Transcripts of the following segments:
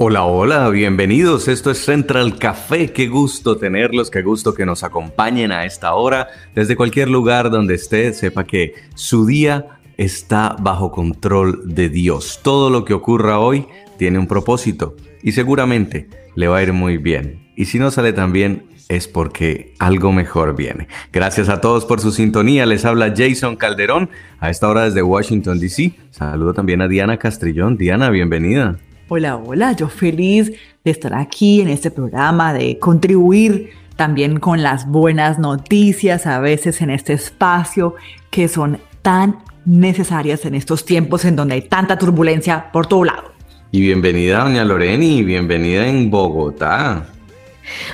Hola, hola, bienvenidos. Esto es Central Café. Qué gusto tenerlos, qué gusto que nos acompañen a esta hora. Desde cualquier lugar donde esté, sepa que su día está bajo control de Dios. Todo lo que ocurra hoy tiene un propósito y seguramente le va a ir muy bien. Y si no sale tan bien, es porque algo mejor viene. Gracias a todos por su sintonía. Les habla Jason Calderón a esta hora desde Washington, D.C. Saludo también a Diana Castrillón. Diana, bienvenida. Hola, hola, yo feliz de estar aquí en este programa, de contribuir también con las buenas noticias a veces en este espacio que son tan necesarias en estos tiempos en donde hay tanta turbulencia por todo lado. Y bienvenida, doña Loreni, bienvenida en Bogotá.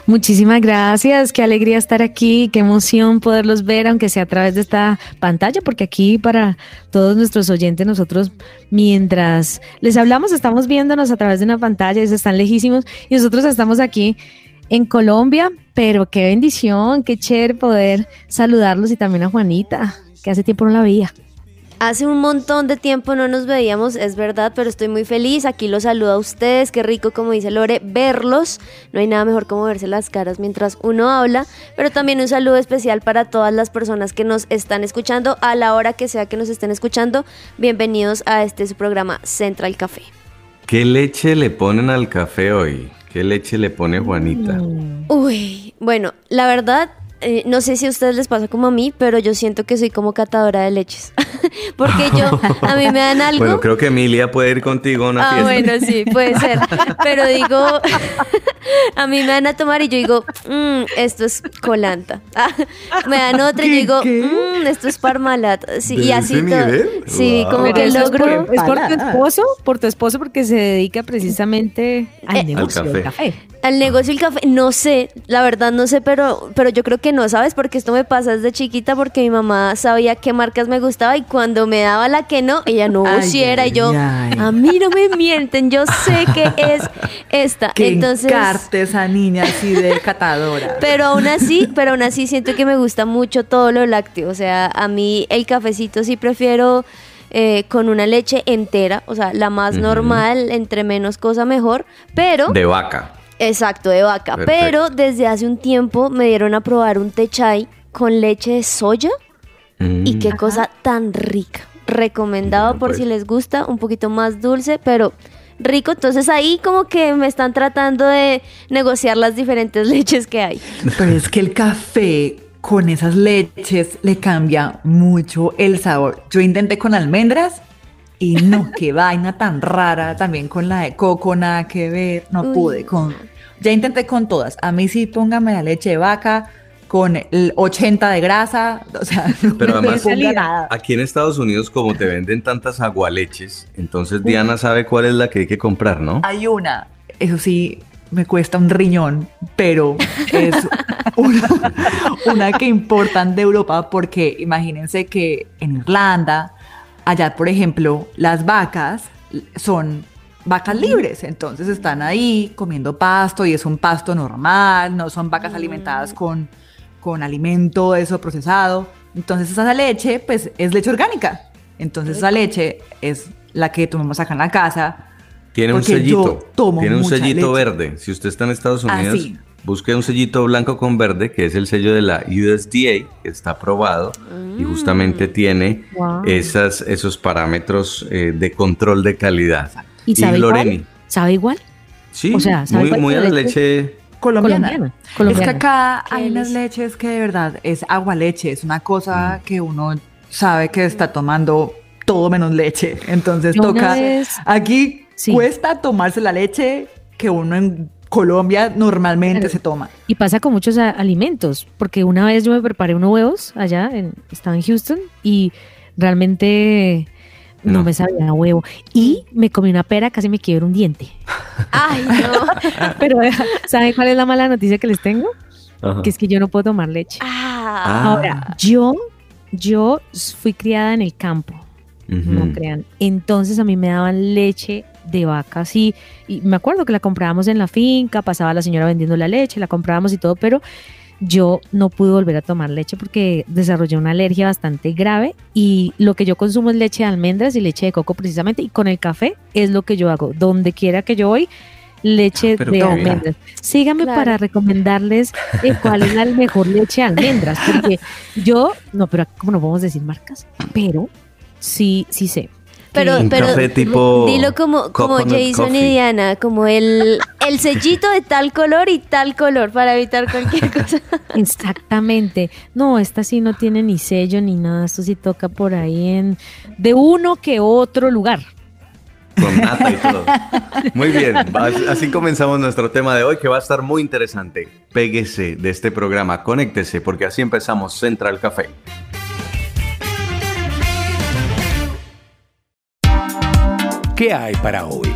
Muchísimas gracias, qué alegría estar aquí, qué emoción poderlos ver, aunque sea a través de esta pantalla, porque aquí para todos nuestros oyentes, nosotros mientras les hablamos, estamos viéndonos a través de una pantalla, ellos están lejísimos, y nosotros estamos aquí en Colombia, pero qué bendición, qué chévere poder saludarlos y también a Juanita, que hace tiempo no la veía. Hace un montón de tiempo no nos veíamos, es verdad, pero estoy muy feliz. Aquí los saludo a ustedes. Qué rico, como dice Lore, verlos. No hay nada mejor como verse las caras mientras uno habla. Pero también un saludo especial para todas las personas que nos están escuchando a la hora que sea que nos estén escuchando. Bienvenidos a este su programa Central Café. ¿Qué leche le ponen al café hoy? ¿Qué leche le pone Juanita? Uy, bueno, la verdad, eh, no sé si a ustedes les pasa como a mí, pero yo siento que soy como catadora de leches. Porque yo, a mí me dan algo. Bueno, creo que Emilia puede ir contigo a una Ah, fiesta. bueno, sí, puede ser. Pero digo, a mí me dan a tomar y yo digo, "Mm, esto es colanta. Ah, me dan otra y yo digo, "Mm, esto es parmalat. Sí, y ¿De así todo. nivel? Sí, Wow. como Pero que eso es por, logro. es por tu esposo, por tu esposo, porque se dedica precisamente al Eh, negocio Al del café. café. Al negocio del café, no sé, la verdad no sé, pero, pero yo creo que no, ¿sabes? Porque esto me pasa desde chiquita porque mi mamá sabía qué marcas me gustaba y cuando me daba la que no, ella no Ay, si era y yo, ay, a mí no me mienten, yo sé que es esta. Que Entonces, encarte esa niña así de catadora. pero aún así, pero aún así siento que me gusta mucho todo lo lácteo, o sea, a mí el cafecito sí prefiero eh, con una leche entera, o sea, la más normal, entre menos cosa mejor, pero... De vaca. Exacto, de vaca. Perfecto. Pero desde hace un tiempo me dieron a probar un té chai con leche de soya y Mm. qué cosa tan rica. Recomendado Bueno, por pues. si les gusta, un poquito más dulce, pero rico. Entonces ahí como que me están tratando de negociar las diferentes leches que hay. Pero es que el café con esas leches le cambia mucho el sabor. Yo intenté con almendras y no, qué vaina tan rara. También con la de coco, nada que ver. No Uy. pude. Con, ya intenté con todas. A mí sí póngame la leche de vaca con el 80 de grasa. O sea, no Pero me además- ponga nada. Aquí en Estados Unidos, como te venden tantas agualeches, entonces Diana sabe cuál es la que hay que comprar, ¿no? Hay una, eso sí, me cuesta un riñón, pero es una, una que importan de Europa porque imagínense que en Irlanda, allá por ejemplo, las vacas son vacas libres, entonces están ahí comiendo pasto y es un pasto normal, no son vacas alimentadas con, con alimento eso procesado, entonces esa leche pues es leche orgánica, entonces esa leche es la que tomamos acá en la casa, Tiene un yo sellito. tomo Tiene un mucha sellito leche. verde. Si usted está en Estados Ah, Unidos. Busque un sellito blanco con verde, que es el sello de la USDA, que está aprobado y justamente tiene Wow. esas, esos parámetros eh, de control de calidad. ¿Y sabe Loreni. igual? ¿Sabe igual? Sí, O sea, ¿sabe muy, a la leche? leche. colombiana. Colombiana, Es que acá hay unas leches que de verdad es agua leche, es una cosa que uno sabe que está tomando todo menos leche. Entonces toca. vez- Aquí Sí. cuesta tomarse la leche que uno en Colombia normalmente Claro. se toma. Y pasa con muchos alimentos, porque una vez yo me preparé unos huevos allá, en, estaba en Houston, y realmente no, No. me sabía a huevo. Y me comí una pera, casi me quiebro un diente. Ay, no. Pero ¿saben cuál es la mala noticia que les tengo? Ajá. Que es que yo no puedo tomar leche. Ah, Ah. Ahora, yo, yo fui criada en el campo, no crean. Entonces a mí me daban leche de vaca así. Y me acuerdo que la comprábamos en la finca, pasaba la señora vendiendo la leche, la comprábamos y todo, pero yo no pude volver a tomar leche porque desarrollé una alergia bastante grave y lo que yo consumo es leche de almendras y leche de coco precisamente y con el café es lo que yo hago. Donde quiera que yo voy, leche Ah, pero de almendras. Síganme Claro. para recomendarles eh, cuál es la mejor leche de almendras porque yo, no, pero como no podemos decir marcas, pero sí, sí sé. Pero, Un pero café tipo dilo como, como Jason coffee. y Diana, como el, el sellito de tal color y tal color para evitar cualquier cosa. Exactamente. No, esta sí no tiene ni sello ni nada. Esto sí toca por ahí en de uno que otro lugar. Con nata y todo. Muy bien, as- así comenzamos nuestro tema de hoy que va a estar muy interesante. Péguese de este programa, conéctese porque así empezamos Central Café. ¿Qué hay para hoy?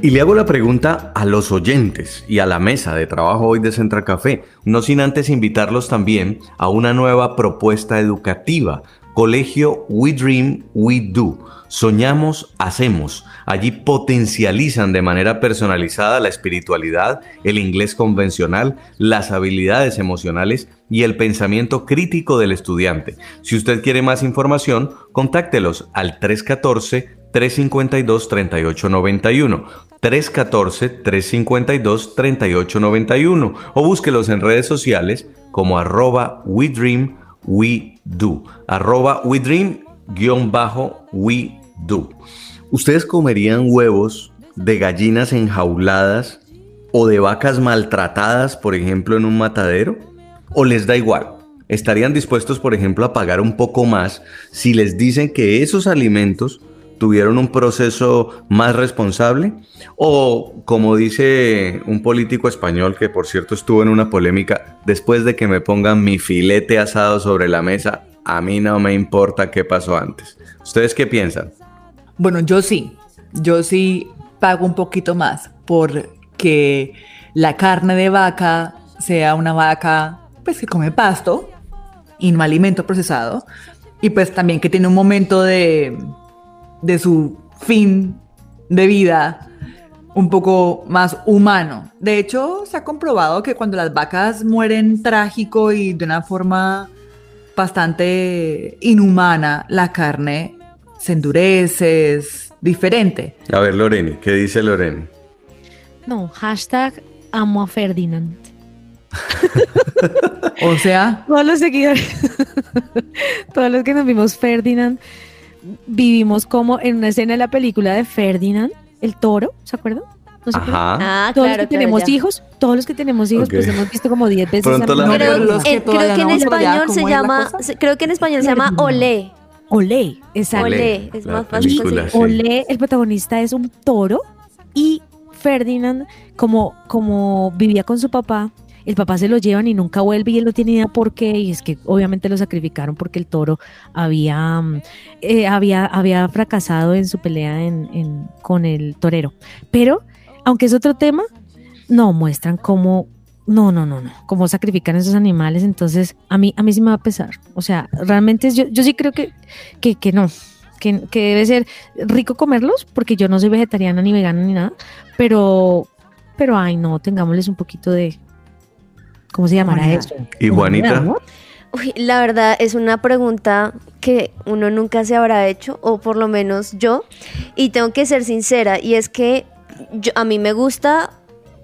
Y le hago la pregunta a los oyentes y a la mesa de trabajo hoy de Central Café, no sin antes invitarlos también a una nueva propuesta educativa, Colegio We Dream, We Do. Soñamos, hacemos. Allí potencializan de manera personalizada la espiritualidad, el inglés convencional, las habilidades emocionales y el pensamiento crítico del estudiante. Si usted quiere más información, contáctelos al 314-352-3891. 314-352-3891 o búsquelos en redes sociales como arroba we dream do arroba we dream guion bajo we do ¿Ustedes comerían huevos de gallinas enjauladas o de vacas maltratadas, por ejemplo, en un matadero? ¿O les da igual? ¿Estarían dispuestos, por ejemplo, a pagar un poco más si les dicen que esos alimentos tuvieron un proceso más responsable? O, como dice un político español que por cierto estuvo en una polémica, después de que me pongan mi filete asado sobre la mesa, a mí no me importa qué pasó antes. ¿Ustedes qué piensan? Bueno, yo sí. Yo sí pago un poquito más porque la carne de vaca sea una vaca pues que come pasto y no alimento procesado y pues también que tiene un momento de, de su fin de vida un poco más humano. De hecho, se ha comprobado que cuando las vacas mueren trágico y de una forma bastante inhumana, la carne se endurece, es diferente. A ver, Loreni, ¿qué dice Loreni? No, hashtag amo a Ferdinand. O sea, Todos los seguidores, todos los que nos vimos Ferdinand, vivimos como en una escena de la película de Ferdinand, el toro, ¿se acuerdan? ¿No se? Ajá. Ah, Todos claro, los que claro, tenemos ya. hijos, todos los que tenemos hijos, pues hemos visto como 10 veces. Pronto la Pero que eh, creo que en español ¿cómo se llama, creo que en español se llama. Olé. Olé, exacto. Olé, es la más fácil sí. Olé, el protagonista es un toro y Ferdinand, como, como vivía con su papá, el papá se lo llevan y nunca vuelve y él no tiene idea por qué y es que obviamente lo sacrificaron porque el toro había, mm, eh, había, había fracasado en su pelea con el torero. Pero, aunque es otro tema, no muestran cómo... No, no, no, no. Cómo sacrifican esos animales. Entonces, a mí, a mí sí me va a pesar. O sea, realmente yo, yo sí creo que, que, que no. Que, que debe ser rico comerlos, porque yo no soy vegetariana ni vegana ni nada. Pero, pero ay, no, tengámosles un poquito de. ¿Cómo se llamará eso? ¿Y Juanita? Uy, la verdad es una pregunta que uno nunca se habrá hecho, o por lo menos yo, y tengo que ser sincera, y es que yo- a mí me gusta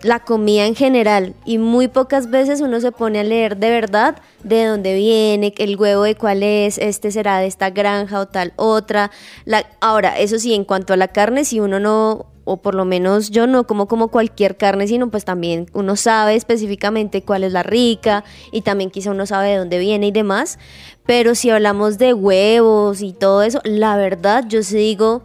la comida en general, y muy pocas veces uno se pone a leer de verdad de dónde viene, el huevo de cuál es, este será de esta granja o tal otra. La, ahora, eso sí, en cuanto a la carne, si uno no o por lo menos yo no como como cualquier carne, sino pues también uno sabe específicamente cuál es la rica y también quizá uno sabe de dónde viene y demás. Pero si hablamos de huevos y todo eso, la verdad yo sí digo,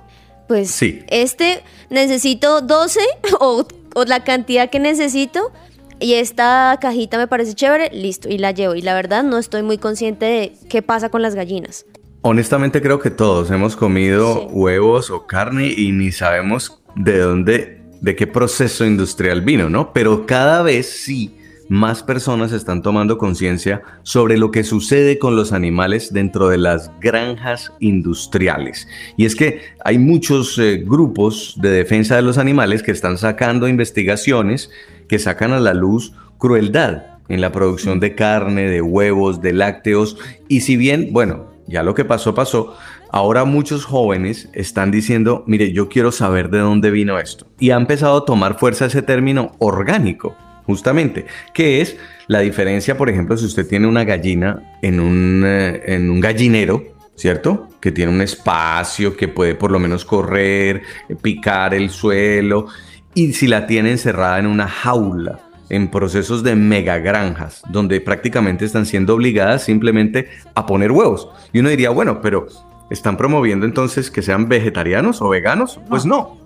pues Sí. este necesito 12 o, o la cantidad que necesito. y esta cajita me parece chévere, listo, y la llevo. Y la verdad no estoy muy consciente de qué pasa con las gallinas. Honestamente creo que todos hemos comido Sí. huevos o carne y ni sabemos de dónde, de qué proceso industrial vino, ¿no? Pero cada vez sí más personas están tomando conciencia sobre lo que sucede con los animales dentro de las granjas industriales. Y es que hay muchos eh, grupos de defensa de los animales que están sacando investigaciones que sacan a la luz crueldad en la producción de carne, de huevos, de lácteos. Y si bien, bueno, ya lo que pasó, pasó, ahora muchos jóvenes están diciendo, mire, yo quiero saber de dónde vino esto. Y ha empezado a tomar fuerza ese término orgánico, justamente, que es la diferencia, por ejemplo, si usted tiene una gallina en un, eh, en un gallinero, ¿cierto? Que tiene un espacio que puede por lo menos correr, picar el suelo, y si la tiene encerrada en una jaula, en procesos de megagranjas, donde prácticamente están siendo obligadas simplemente a poner huevos. Y uno diría, bueno, pero ¿están promoviendo entonces que sean vegetarianos o veganos? Pues no,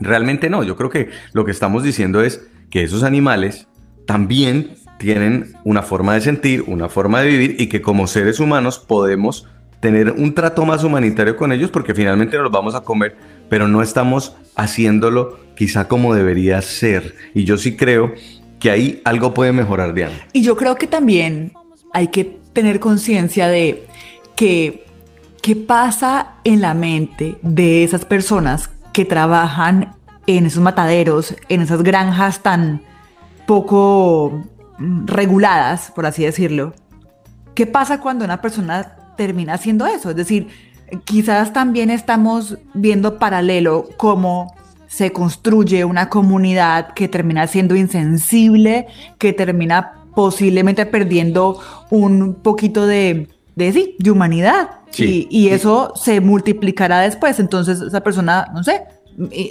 realmente no. Yo creo que lo que estamos diciendo es que esos animales también tienen una forma de sentir, una forma de vivir y que como seres humanos podemos tener un trato más humanitario con ellos porque finalmente nos los vamos a comer, pero no estamos haciéndolo quizá como debería ser. Y yo sí creo que ahí algo puede mejorar, Diana. Y yo creo que también hay que tener conciencia de que qué pasa en la mente de esas personas que trabajan en esos mataderos, en esas granjas tan poco mm, reguladas, por así decirlo. ¿Qué pasa cuando una persona termina haciendo eso? Es decir, quizás también estamos viendo paralelo cómo se construye una comunidad que termina siendo insensible, que termina posiblemente perdiendo un poquito de, de, sí, de humanidad. Sí. Y, y eso se multiplicará después. Entonces esa persona, no sé,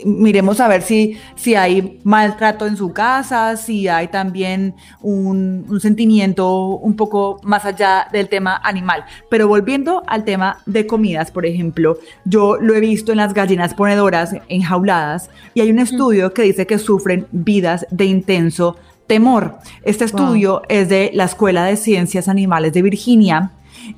miremos a ver si, si hay maltrato en su casa, si hay también un, un sentimiento un poco más allá del tema animal. Pero volviendo al tema de comidas, por ejemplo, yo lo he visto en las gallinas ponedoras enjauladas y hay un estudio que dice que sufren vidas de intenso temor. Este estudio es de la Escuela de Ciencias Animales de Virginia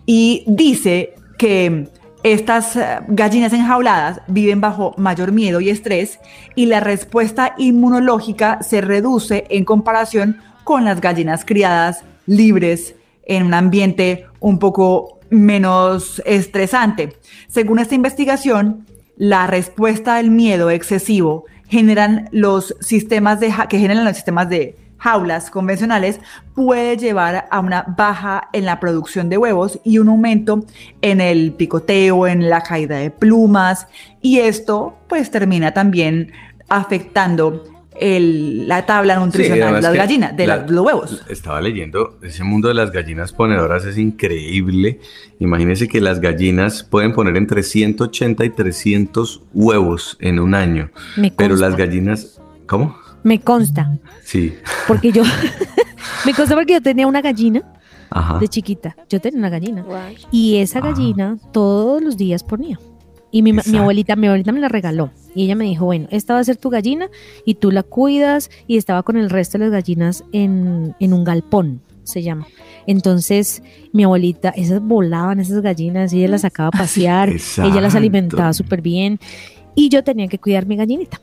y dice que estas eh, gallinas enjauladas viven bajo mayor miedo y estrés y la respuesta inmunológica se reduce en comparación con las gallinas criadas libres en un ambiente un poco menos estresante. Según esta investigación, la respuesta del miedo excesivo generan los sistemas de que generan los sistemas de jaulas convencionales puede llevar a una baja en la producción de huevos y un aumento en el picoteo, en la caída de plumas y esto pues termina también afectando el- la tabla nutricional de las gallinas, de la- la- los huevos. Estaba leyendo, ese mundo de las gallinas ponedoras es increíble. Imagínense que las gallinas pueden poner entre 180 y 300 huevos en un año. Me Pero las gallinas, ¿cómo? Me consta, Sí. porque yo, me consta porque yo tenía una gallina Ajá. de chiquita. Yo tenía una gallina. Guay. Y esa gallina todos los días ponía. Y mi, mi abuelita, mi abuelita me la regaló. Y ella me dijo, bueno, esta va a ser tu gallina y tú la cuidas. Y estaba con el resto de las gallinas en, en un galpón, se llama. Entonces, mi abuelita, esas volaban, esas gallinas, y ella las sacaba a pasear. ella las alimentaba súper bien. Y yo tenía que cuidar mi gallinita.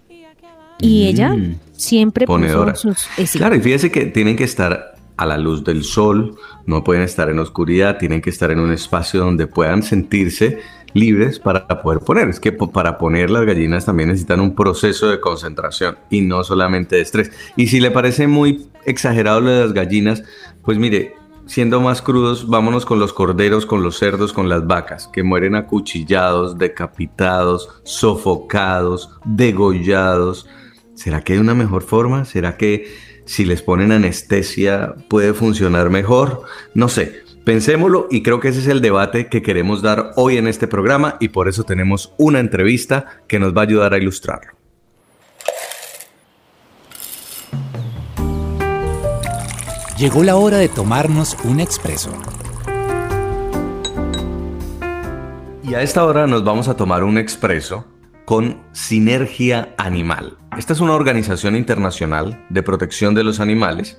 Y ella Mm. siempre Ponedora. puso sus... eh, sí. Claro, y fíjese que tienen que estar a la luz del sol, no pueden estar en oscuridad, tienen que estar en un espacio donde puedan sentirse libres para poder poner. Es que para poner las gallinas también necesitan un proceso de concentración y no solamente de estrés. Y si le parece muy exagerado lo de las gallinas, pues mire, siendo más crudos, vámonos con los corderos, con los cerdos, con las vacas, que mueren acuchillados, decapitados, sofocados, degollados. ¿Será que hay una mejor forma? ¿Será que si les ponen anestesia puede funcionar mejor? No sé. Pensémoslo y creo que ese es el debate que queremos dar hoy en este programa y por eso tenemos una entrevista que nos va a ayudar a ilustrarlo. Llegó la hora de tomarnos un expreso. Y a esta hora nos vamos a tomar un expreso con Sinergia Animal. Esta es una organización internacional de protección de los animales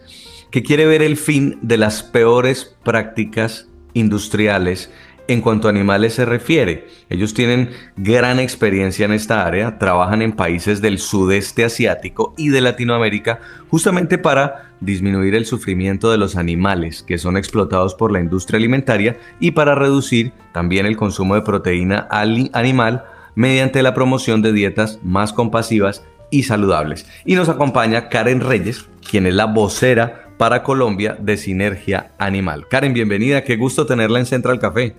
que quiere ver el fin de las peores prácticas industriales en cuanto a animales se refiere. Ellos tienen gran experiencia en esta área, trabajan en países del sudeste asiático y de Latinoamérica justamente para disminuir el sufrimiento de los animales que son explotados por la industria alimentaria y para reducir también el consumo de proteína animal mediante la promoción de dietas más compasivas y saludables. Y nos acompaña Karen Reyes, quien es la vocera para Colombia de Sinergia Animal. Karen, bienvenida, qué gusto tenerla en Central Café.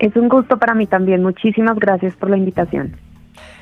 Es un gusto para mí también, muchísimas gracias por la invitación.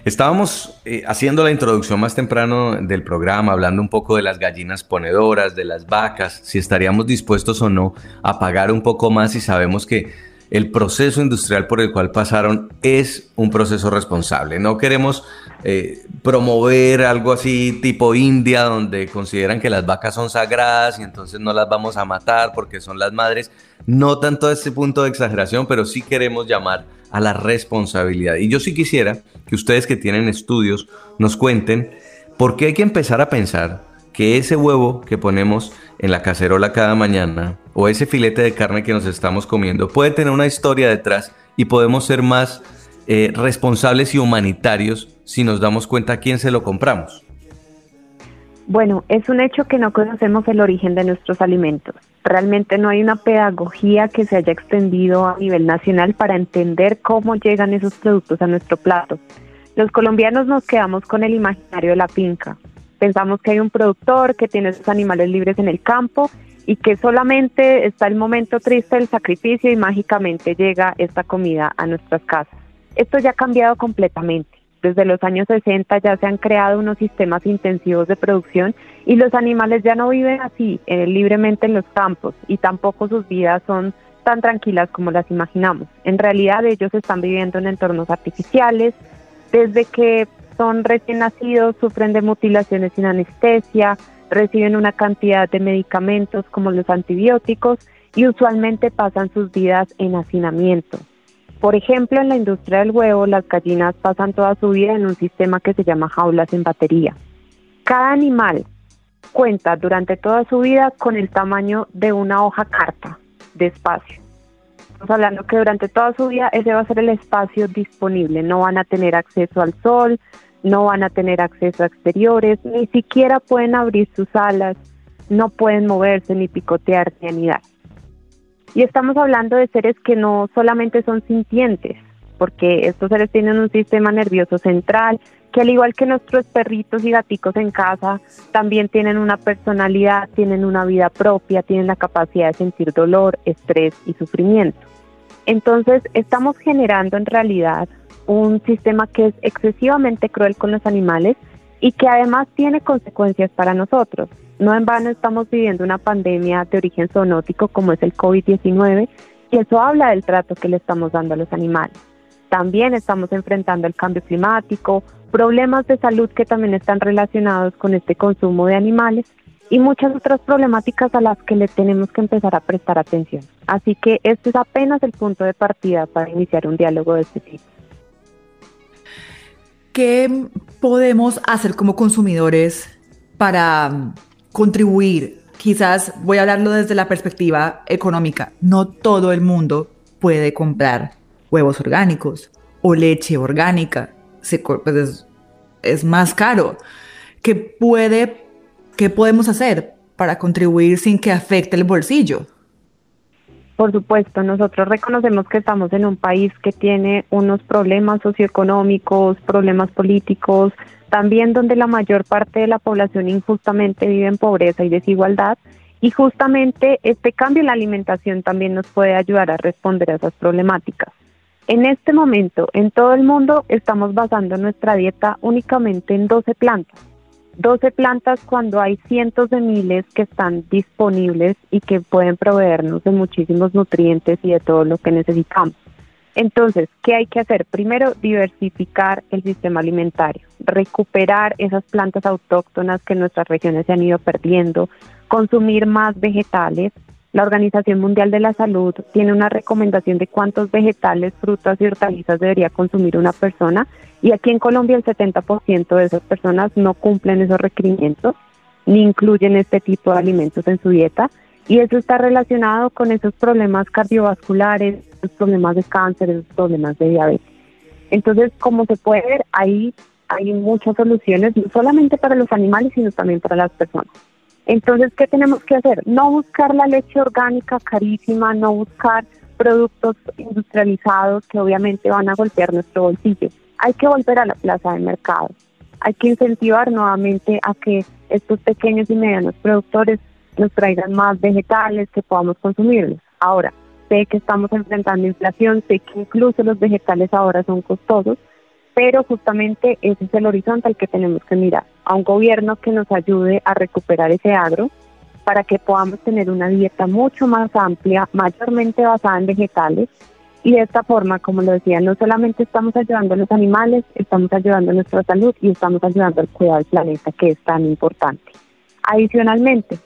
Estábamos eh, haciendo la introducción más temprano del programa, hablando un poco de las gallinas ponedoras, de las vacas, si estaríamos dispuestos o no a pagar un poco más y sabemos que el proceso industrial por el cual pasaron es un proceso responsable. No queremos eh, promover algo así tipo India, donde consideran que las vacas son sagradas y entonces no las vamos a matar porque son las madres. No tanto a este punto de exageración, pero sí queremos llamar a la responsabilidad. Y yo sí quisiera que ustedes que tienen estudios nos cuenten por qué hay que empezar a pensar que ese huevo que ponemos en la cacerola cada mañana o ese filete de carne que nos estamos comiendo puede tener una historia detrás y podemos ser más eh, responsables y humanitarios si nos damos cuenta a quién se lo compramos. Bueno, es un hecho que no conocemos el origen de nuestros alimentos. Realmente no hay una pedagogía que se haya extendido a nivel nacional para entender cómo llegan esos productos a nuestro plato. Los colombianos nos quedamos con el imaginario de la finca, Pensamos que hay un productor que tiene sus animales libres en el campo y que solamente está el momento triste del sacrificio y mágicamente llega esta comida a nuestras casas. Esto ya ha cambiado completamente. Desde los años 60 ya se han creado unos sistemas intensivos de producción y los animales ya no viven así eh, libremente en los campos y tampoco sus vidas son tan tranquilas como las imaginamos. En realidad ellos están viviendo en entornos artificiales, desde que son recién nacidos, sufren de mutilaciones sin anestesia, reciben una cantidad de medicamentos como los antibióticos y usualmente pasan sus vidas en hacinamiento. Por ejemplo, en la industria del huevo, las gallinas pasan toda su vida en un sistema que se llama jaulas en batería. Cada animal cuenta durante toda su vida con el tamaño de una hoja carta de espacio. Estamos hablando que durante toda su vida ese va a ser el espacio disponible. No van a tener acceso al sol, no van a tener acceso a exteriores, ni siquiera pueden abrir sus alas, no pueden moverse, ni picotear, ni anidar. Y estamos hablando de seres que no solamente son sintientes, porque estos seres tienen un sistema nervioso central, que al igual que nuestros perritos y gaticos en casa, también tienen una personalidad, tienen una vida propia, tienen la capacidad de sentir dolor, estrés y sufrimiento. Entonces, estamos generando en realidad un sistema que es excesivamente cruel con los animales y que además tiene consecuencias para nosotros. No en vano estamos viviendo una pandemia de origen zoonótico como es el COVID-19 y eso habla del trato que le estamos dando a los animales. También estamos enfrentando el cambio climático, problemas de salud que también están relacionados con este consumo de animales y muchas otras problemáticas a las que le tenemos que empezar a prestar atención. Así que este es apenas el punto de partida para iniciar un diálogo de este tipo. ¿Qué podemos hacer como consumidores para mm, contribuir? Quizás voy a hablarlo desde la perspectiva económica. No todo el mundo puede comprar huevos orgánicos o leche orgánica. Pues, es, es más caro. ¿Qué, puede, ¿Qué podemos hacer para contribuir sin que afecte el bolsillo? Por supuesto, nosotros reconocemos que estamos en un país que tiene unos problemas socioeconómicos, problemas políticos, también donde la mayor parte de la población injustamente vive en pobreza y desigualdad. Y justamente este cambio en la alimentación también nos puede ayudar a responder a esas problemáticas. En este momento, en todo el mundo, estamos basando nuestra dieta únicamente en 12 plantas 12 plantas cuando hay cientos de miles que están disponibles y que pueden proveernos de muchísimos nutrientes y de todo lo que necesitamos. Entonces, ¿qué hay que hacer? Primero, diversificar el sistema alimentario, recuperar esas plantas autóctonas que en nuestras regiones se han ido perdiendo, consumir más vegetales, La Organización Mundial de la Salud tiene una recomendación de cuántos vegetales, frutas y hortalizas debería consumir una persona y aquí en Colombia el 70% de esas personas no cumplen esos requerimientos ni incluyen este tipo de alimentos en su dieta y eso está relacionado con esos problemas cardiovasculares, esos problemas de cáncer, esos problemas de diabetes. Entonces, como se puede ver, ahí hay muchas soluciones, no solamente para los animales, sino también para las personas. Entonces, ¿qué tenemos que hacer? No buscar la leche orgánica carísima, no buscar productos industrializados que obviamente van a golpear nuestro bolsillo. Hay que volver a la plaza de mercado. Hay que incentivar nuevamente a que estos pequeños y medianos productores nos traigan más vegetales que podamos consumirlos. Ahora, sé que estamos enfrentando inflación, sé que incluso los vegetales ahora son costosos, pero justamente ese es el horizonte al que tenemos que mirar, a un gobierno que nos ayude a recuperar ese agro para que podamos tener una dieta mucho más amplia, mayormente basada en vegetales, y de esta forma, como lo decía, no solamente estamos ayudando a los animales, estamos ayudando a nuestra salud y estamos ayudando al cuidado del planeta, que es tan importante. Adicionalmente,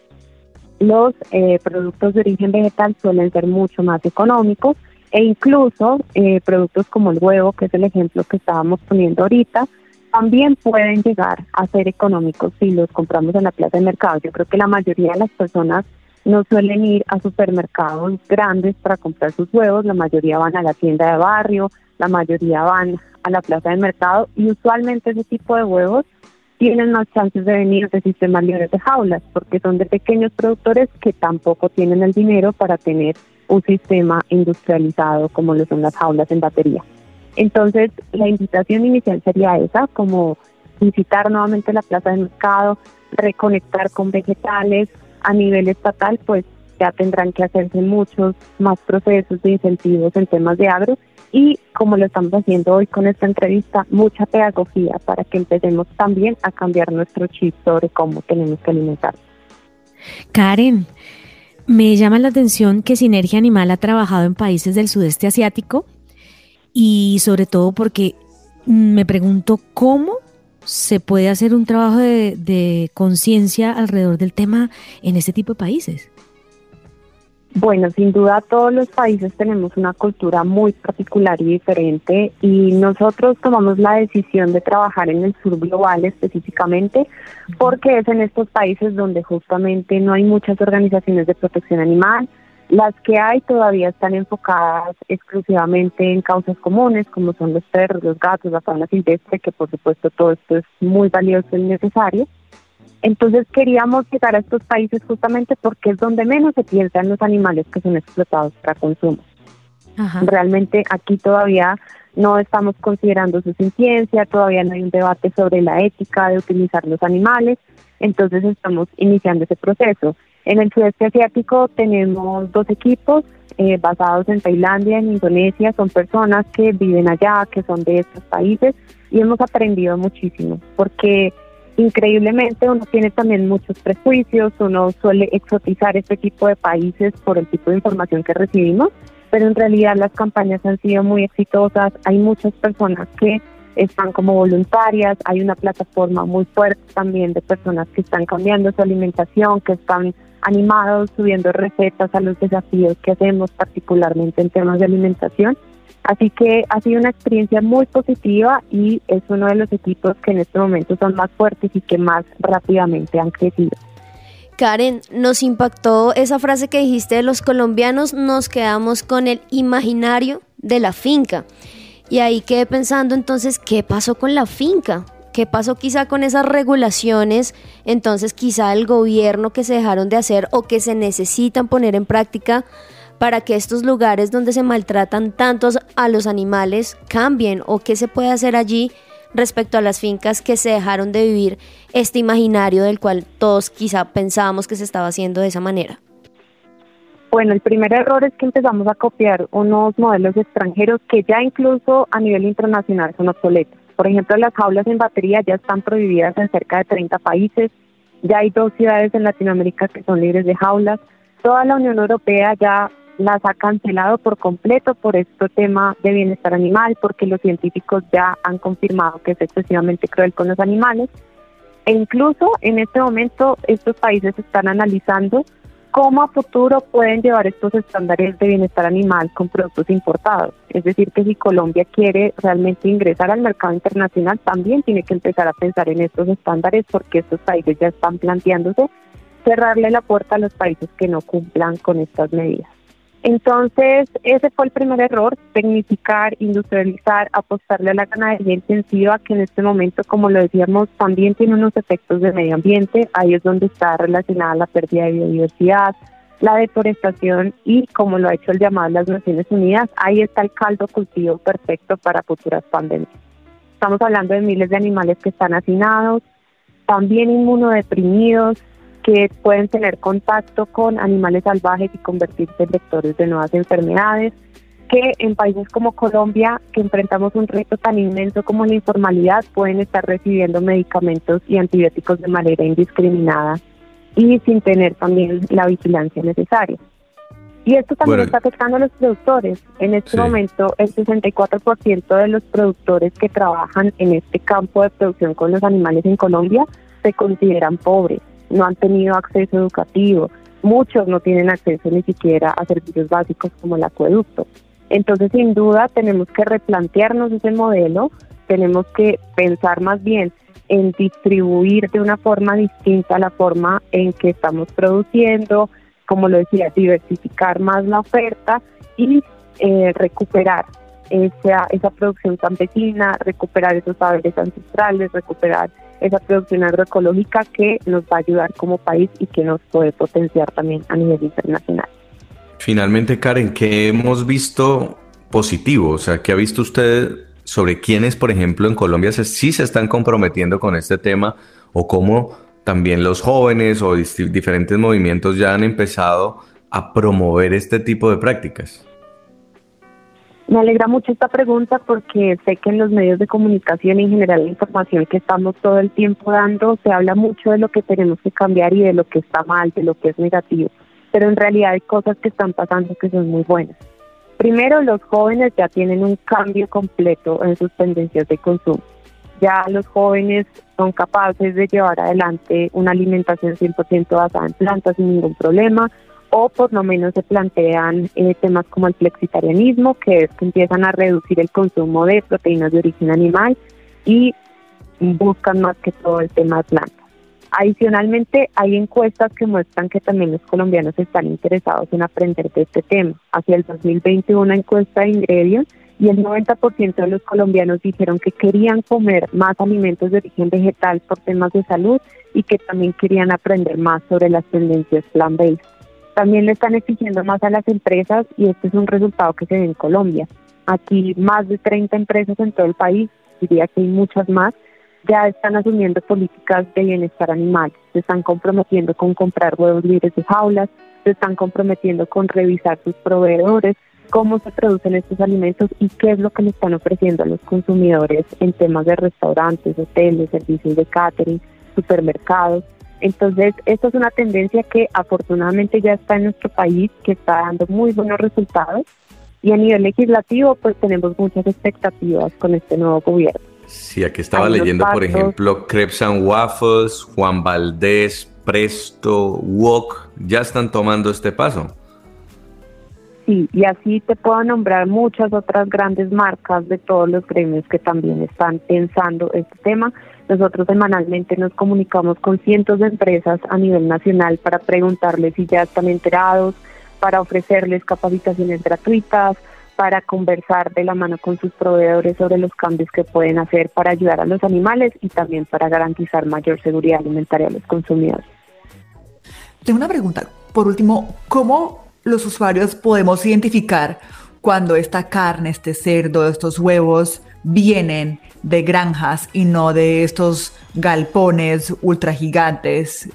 los eh, productos de origen vegetal suelen ser mucho más económicos e incluso eh, productos como el huevo, que es el ejemplo que estábamos poniendo ahorita, también pueden llegar a ser económicos si los compramos en la plaza de mercado. Yo creo que la mayoría de las personas no suelen ir a supermercados grandes para comprar sus huevos, la mayoría van a la tienda de barrio, la mayoría van a la plaza de mercado y usualmente ese tipo de huevos tienen más chances de venir de sistemas libres de jaulas, porque son de pequeños productores que tampoco tienen el dinero para tener un sistema industrializado como lo son las jaulas en batería. Entonces, la invitación inicial sería esa, como visitar nuevamente la plaza de mercado, reconectar con vegetales a nivel estatal, pues ya tendrán que hacerse muchos más procesos de incentivos en temas de agro y como lo estamos haciendo hoy con esta entrevista, mucha pedagogía para que empecemos también a cambiar nuestro chip sobre cómo tenemos que alimentar. Karen, me llama la atención que Sinergia Animal ha trabajado en países del sudeste asiático y sobre todo porque me pregunto cómo se puede hacer un trabajo de, conciencia alrededor del tema en este tipo de países. Bueno, sin duda todos los países tenemos una cultura muy particular y diferente y nosotros tomamos la decisión de trabajar en el sur global específicamente porque es en estos países donde justamente no hay muchas organizaciones de protección animal. Las que hay todavía están enfocadas exclusivamente en causas comunes como son los perros, los gatos, la fauna silvestre, que por supuesto todo esto es muy valioso y necesario entonces queríamos llegar a estos países justamente porque es donde menos se piensa en los animales que son explotados para consumo. Realmente aquí todavía no estamos considerando su ciencia, todavía no hay un debate sobre la ética de utilizar los animales, entonces estamos iniciando ese proceso. En el sudeste asiático tenemos dos equipos eh, basados en Tailandia, en Indonesia, son personas que viven allá, que son de estos países y hemos aprendido muchísimo porque Increíblemente uno tiene también muchos prejuicios, uno suele exotizar este tipo de países por el tipo de información que recibimos, pero en realidad las campañas han sido muy exitosas, hay muchas personas que están como voluntarias, hay una plataforma muy fuerte también de personas que están cambiando su alimentación, que están animados, subiendo recetas a los desafíos que hacemos particularmente en temas de alimentación Así que ha sido una experiencia muy positiva y es uno de los equipos que en este momento son más fuertes y que más rápidamente han crecido. Karen, nos impactó esa frase que dijiste de los colombianos, nos quedamos con el imaginario de la finca. Y ahí quedé pensando entonces, ¿qué pasó con la finca? ¿Qué pasó quizá con esas regulaciones? Entonces quizá el gobierno que se dejaron de hacer o que se necesitan poner en práctica para que estos lugares donde se maltratan tantos a los animales cambien o qué se puede hacer allí respecto a las fincas que se dejaron de vivir este imaginario del cual todos quizá pensábamos que se estaba haciendo de esa manera? Bueno, el primer error es que empezamos a copiar unos modelos extranjeros que ya incluso a nivel internacional son obsoletos. Por ejemplo, las jaulas en batería ya están prohibidas en cerca de 30 países, ya hay dos ciudades en Latinoamérica que son libres de jaulas, toda la Unión Europea ya las ha cancelado por completo por este tema de bienestar animal, porque los científicos ya han confirmado que es excesivamente cruel con los animales. E incluso en este momento estos países están analizando cómo a futuro pueden llevar estos estándares de bienestar animal con productos importados. Es decir, que si Colombia quiere realmente ingresar al mercado internacional, también tiene que empezar a pensar en estos estándares porque estos países ya están planteándose cerrarle la puerta a los países que no cumplan con estas medidas. Entonces, ese fue el primer error, tecnificar, industrializar, apostarle a la ganadería intensiva, que en este momento, como lo decíamos, también tiene unos efectos de medio ambiente. Ahí es donde está relacionada la pérdida de biodiversidad, la deforestación y, como lo ha hecho el llamado de las Naciones Unidas, ahí está el caldo cultivo perfecto para futuras pandemias. Estamos hablando de miles de animales que están hacinados, también inmunodeprimidos, que pueden tener contacto con animales salvajes y convertirse en vectores de nuevas enfermedades, que en países como Colombia, que enfrentamos un reto tan inmenso como la informalidad, pueden estar recibiendo medicamentos y antibióticos de manera indiscriminada y sin tener también la vigilancia necesaria. Y esto también está afectando a los productores. En este momento, el 64% de los productores que trabajan en este campo de producción con los animales en Colombia se consideran pobres no han tenido acceso educativo, muchos no tienen acceso ni siquiera a servicios básicos como el acueducto. Entonces, sin duda, tenemos que replantearnos ese modelo, tenemos que pensar más bien en distribuir de una forma distinta la forma en que estamos produciendo, como lo decía, diversificar más la oferta y eh, recuperar esa, esa producción campesina, recuperar esos saberes ancestrales, recuperar esa producción agroecológica que nos va a ayudar como país y que nos puede potenciar también a nivel internacional. Finalmente, Karen, ¿qué hemos visto positivo? O sea, ¿qué ha visto usted sobre quiénes, por ejemplo, en Colombia se, sí se están comprometiendo con este tema o cómo también los jóvenes o diferentes movimientos ya han empezado a promover este tipo de prácticas? Me alegra mucho esta pregunta porque sé que en los medios de comunicación y en general la información que estamos todo el tiempo dando se habla mucho de lo que tenemos que cambiar y de lo que está mal, de lo que es negativo, pero en realidad hay cosas que están pasando que son muy buenas. Primero, los jóvenes ya tienen un cambio completo en sus tendencias de consumo. Ya los jóvenes son capaces de llevar adelante una alimentación 100% basada en plantas sin ningún problema, o por lo menos se plantean eh, temas como el flexitarianismo, que es que empiezan a reducir el consumo de proteínas de origen animal y buscan más que todo el tema de plantas. Adicionalmente, hay encuestas que muestran que también los colombianos están interesados en aprender de este tema. Hacia el 2021, una encuesta de Ingredion y el 90% de los colombianos dijeron que querían comer más alimentos de origen vegetal por temas de salud y que también querían aprender más sobre las tendencias plant-based. También le están exigiendo más a las empresas y este es un resultado que se ve en Colombia. Aquí más de 30 empresas en todo el país, diría que hay muchas más, ya están asumiendo políticas de bienestar animal. Se están comprometiendo con comprar huevos libres de jaulas, se están comprometiendo con revisar sus proveedores, cómo se producen estos alimentos y qué es lo que le están ofreciendo a los consumidores en temas de restaurantes, hoteles, servicios de catering, supermercados. Entonces, esta es una tendencia que afortunadamente ya está en nuestro país, que está dando muy buenos resultados y a nivel legislativo pues tenemos muchas expectativas con este nuevo gobierno. Sí, aquí estaba leyendo, por ejemplo, Crepes and Waffles, Juan Valdés, Presto, Wok, ya están tomando este paso. Sí, y así te puedo nombrar muchas otras grandes marcas de todos los gremios que también están pensando este tema. Nosotros semanalmente nos comunicamos con cientos de empresas a nivel nacional para preguntarles si ya están enterados, para ofrecerles capacitaciones gratuitas, para conversar de la mano con sus proveedores sobre los cambios que pueden hacer para ayudar a los animales y también para garantizar mayor seguridad alimentaria a los consumidores. Tengo una pregunta. Por último, ¿cómo los usuarios podemos identificar cuando esta carne, este cerdo, estos huevos vienen de granjas y no de estos galpones ultra gigantes?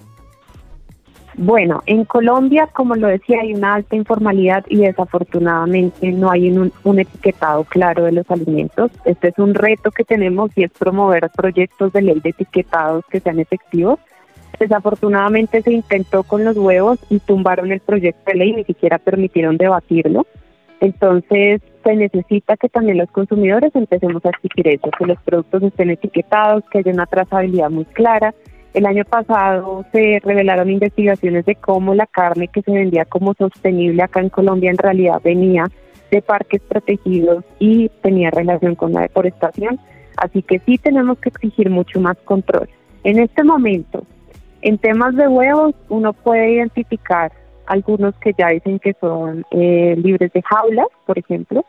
Bueno, en Colombia, como lo decía, hay una alta informalidad y desafortunadamente no hay un, un, etiquetado claro de los alimentos. Este es un reto que tenemos y es promover proyectos de ley de etiquetados que sean efectivos. Desafortunadamente se intentó con los huevos y tumbaron el proyecto de ley, ni siquiera permitieron debatirlo. Entonces se necesita que también los consumidores empecemos a exigir eso, que los productos estén etiquetados, que haya una trazabilidad muy clara El año pasado se revelaron investigaciones de cómo la carne que se vendía como sostenible acá en Colombia en realidad venía de parques protegidos y tenía relación con la deforestación. Así que sí tenemos que exigir mucho más control. En este momento, en temas de huevos, uno puede identificar algunos que ya dicen que son eh, libres de jaulas, por ejemplo,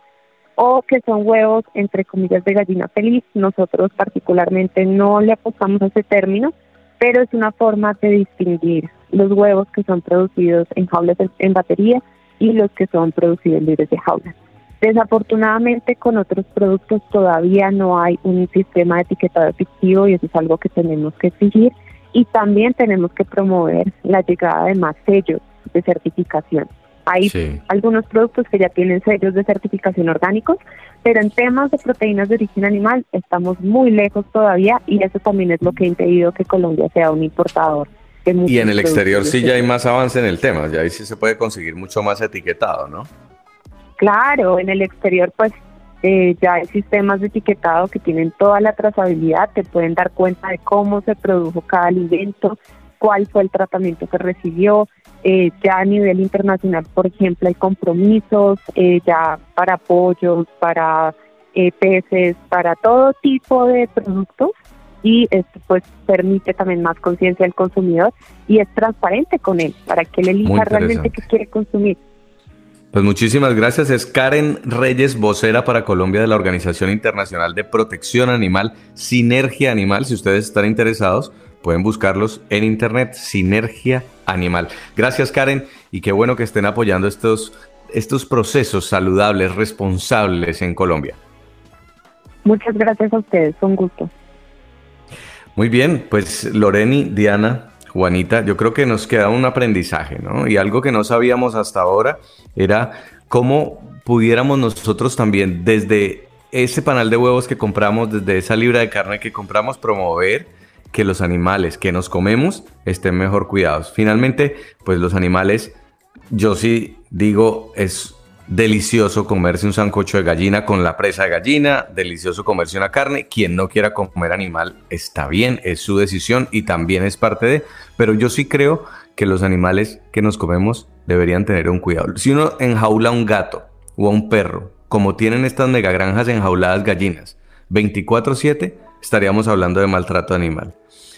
o que son huevos, entre comillas, de gallina feliz. Nosotros particularmente no le apostamos a ese término, pero es una forma de distinguir los huevos que son producidos en jaulas en batería y los que son producidos libres de jaulas. Desafortunadamente con otros productos todavía no hay un sistema de etiquetado efectivo y eso es algo que tenemos que exigir y también tenemos que promover la llegada de más sellos de certificación. Hay algunos productos que ya tienen sellos de certificación orgánicos, pero en temas de proteínas de origen animal estamos muy lejos todavía y eso también es lo que ha impedido que Colombia sea un importador. De y en el exterior sí ya hay más avance en el tema, ya ahí sí se puede conseguir mucho más etiquetado, ¿no? Claro, en el exterior pues eh, ya hay sistemas de etiquetado que tienen toda la trazabilidad, te pueden dar cuenta de cómo se produjo cada alimento, cuál fue el tratamiento que recibió, eh, ya a nivel internacional, por ejemplo, hay compromisos eh, ya para pollos, para eh, peces, para todo tipo de productos y esto pues permite también más conciencia al consumidor y es transparente con él para que él elija realmente qué quiere consumir. Pues muchísimas gracias. Es Karen Reyes, vocera para Colombia de la Organización Internacional de Protección Animal, Sinergia Animal. Si ustedes están interesados, Pueden buscarlos en internet, Sinergia Animal. Gracias Karen y qué bueno que estén apoyando estos, estos procesos saludables, responsables en Colombia. Muchas gracias a ustedes, un gusto. Muy bien, pues Loreni, Diana, Juanita, yo creo que nos queda un aprendizaje, ¿no? Y algo que no sabíamos hasta ahora era cómo pudiéramos nosotros también desde ese panal de huevos que compramos, desde esa libra de carne que compramos, promover que los animales que nos comemos estén mejor cuidados. Finalmente, pues los animales, yo sí digo, es delicioso comerse un sancocho de gallina con la presa de gallina, delicioso comerse una carne. Quien no quiera comer animal está bien, es su decisión y también es parte de, pero yo sí creo que los animales que nos comemos deberían tener un cuidado. Si uno enjaula a un gato o a un perro, como tienen estas megagranjas enjauladas gallinas, 24/7, estaríamos hablando de maltrato animal.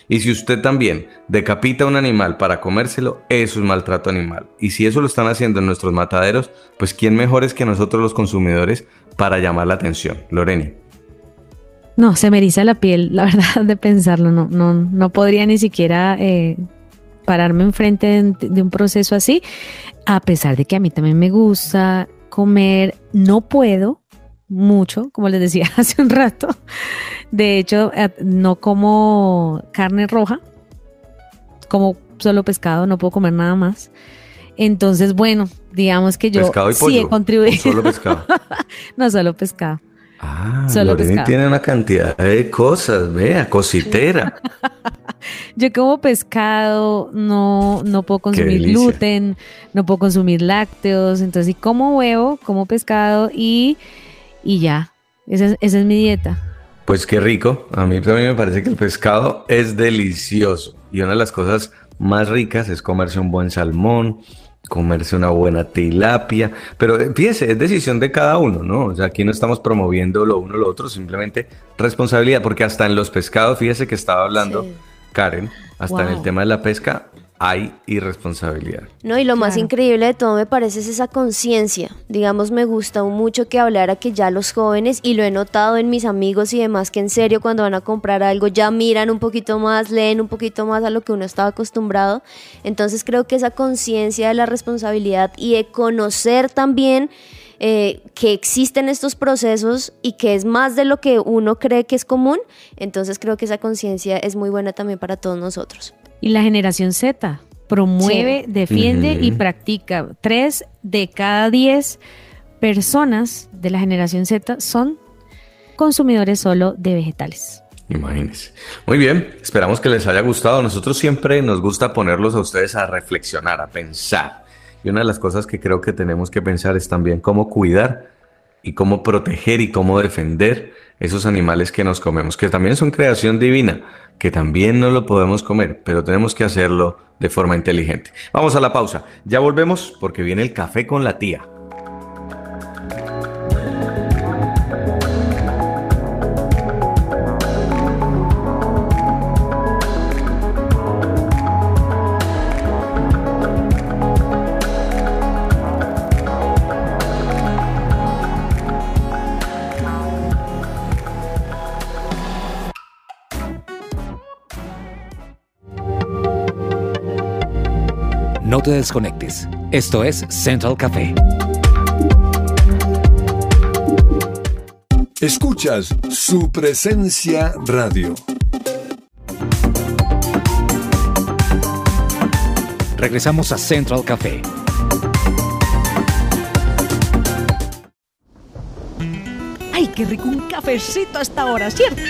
Y si usted también decapita un animal para comérselo, eso es maltrato animal. Y si eso lo están haciendo en nuestros mataderos, pues ¿quién mejor es que nosotros los consumidores para llamar la atención? Loreni. No, se me eriza la piel, la verdad, de pensarlo. No, no, no podría ni siquiera eh, pararme enfrente de un proceso así, a pesar de que a mí también me gusta comer, no puedo mucho, como les decía hace un rato. De hecho, eh, no como carne roja, como solo pescado, no puedo comer nada más. Entonces, bueno, digamos que yo sí he contribuido. solo pescado. no solo pescado. Ah, solo tiene una cantidad de cosas, vea, cositera. yo como pescado, no, no puedo consumir gluten, no puedo consumir lácteos, entonces si como huevo, como pescado y, y ya, esa esa es mi dieta. Pues qué rico. A mí también me parece que el pescado es delicioso. Y una de las cosas más ricas es comerse un buen salmón, comerse una buena tilapia. Pero eh, fíjese, es decisión de cada uno, ¿no? O sea, aquí no estamos promoviendo lo uno o lo otro, simplemente responsabilidad. Porque hasta en los pescados, fíjese que estaba hablando Karen, hasta en el tema de la pesca, hay irresponsabilidad. No, y lo más increíble de todo me parece es esa conciencia. Digamos, me gusta mucho que hablara que ya los jóvenes, y lo he notado en mis amigos y demás, que en serio cuando van a comprar algo ya miran un poquito más, leen un poquito más a lo que uno estaba acostumbrado. Entonces creo que esa conciencia de la responsabilidad y de conocer también eh, que existen estos procesos y que es más de lo que uno cree que es común, entonces creo que esa conciencia es muy buena también para todos nosotros. Y la generación Z promueve, defiende y practica. Tres de cada diez personas de la generación Z son consumidores solo de vegetales. Imagínense. Muy bien, esperamos que les haya gustado. Nosotros siempre nos gusta ponerlos a ustedes a reflexionar, a pensar. Y una de las cosas que creo que tenemos que pensar es también cómo cuidar y cómo proteger y cómo defender esos animales que nos comemos, que también son creación divina, que también no lo podemos comer, pero tenemos que hacerlo de forma inteligente. Vamos a la pausa, ya volvemos porque viene el café con la tía. Te desconectes. Esto es Central Café. Escuchas su presencia radio. Regresamos a Central Café. Ay, qué rico un cafecito a esta hora, ¿cierto?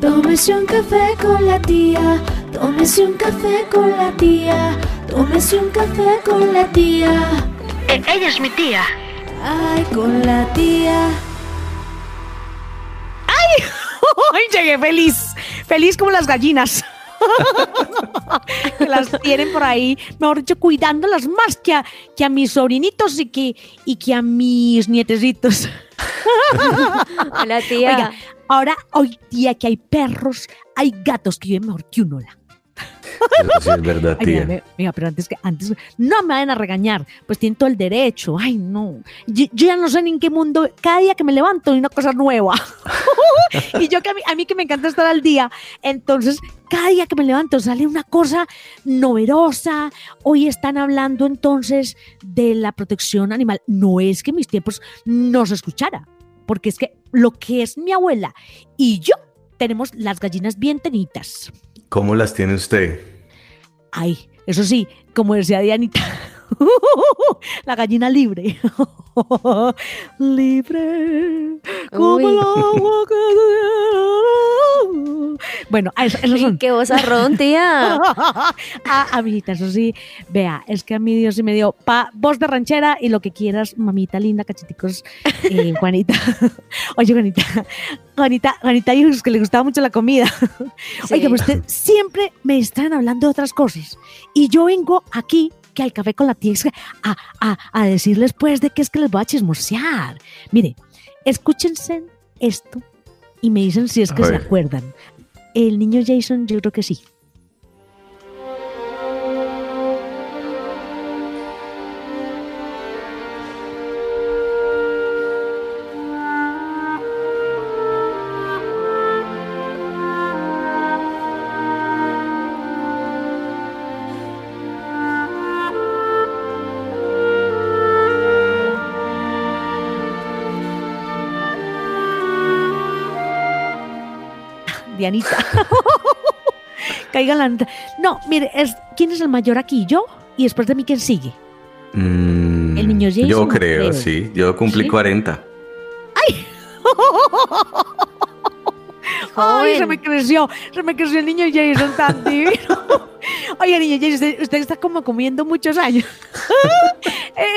Tómese un café con la tía, tómese un café con la tía, tómese un café con la tía. ella es mi tía. Ay, con la tía. ¡Ay! ¡Ay, llegué feliz! Feliz como las gallinas. que las tienen por ahí, mejor dicho, cuidándolas más que a, que a mis sobrinitos y que, y que a mis nietecitos. Hola, tía. Oiga, ahora, hoy día que hay perros, hay gatos que viven mejor que un hola. Sí es verdad, Ay, tía. mira, mira, mira, pero antes que antes no me vayan a regañar, pues tienen todo el derecho. Ay, no. Yo, yo ya no sé ni en qué mundo, cada día que me levanto hay una cosa nueva. y yo que a mí, a mí que me encanta estar al día, entonces cada día que me levanto sale una cosa novedosa. Hoy están hablando entonces de la protección animal. No es que mis tiempos no se escuchara, porque es que lo que es mi abuela y yo tenemos las gallinas bien tenitas. ¿Cómo las tiene usted? Ay, eso sí, como decía Dianita, la gallina libre. libre como Uy. el agua que Bueno, eso, esos son. Qué vozarrón, tía. ah, amiguita, eso sí, vea, es que a mí Dios sí me dio pa, voz de ranchera y lo que quieras, mamita linda, cacheticos, eh, Juanita. Oye, Juanita, Juanita, Juanita dijo que le gustaba mucho la comida. Sí. Oiga, usted siempre me están hablando de otras cosas. Y yo vengo aquí, que al café con la tía, a, a, a decirles pues de qué es que les voy a chismosear. Mire, escúchense esto y me dicen si es que se acuerdan. El niño Jason, yo creo que sí. Dianita. Caiga la... No, mire, es, ¿quién es el mayor aquí? ¿Yo? Y después de mí, ¿quién sigue? Mm, El niño Jason, Yo creo, creo. sí. Yo cumplí ¿Sí? 40. Ay, se Joven. me creció, se me creció el niño Jason tan divino. Oye, niño Jason, usted, usted está como comiendo muchos años.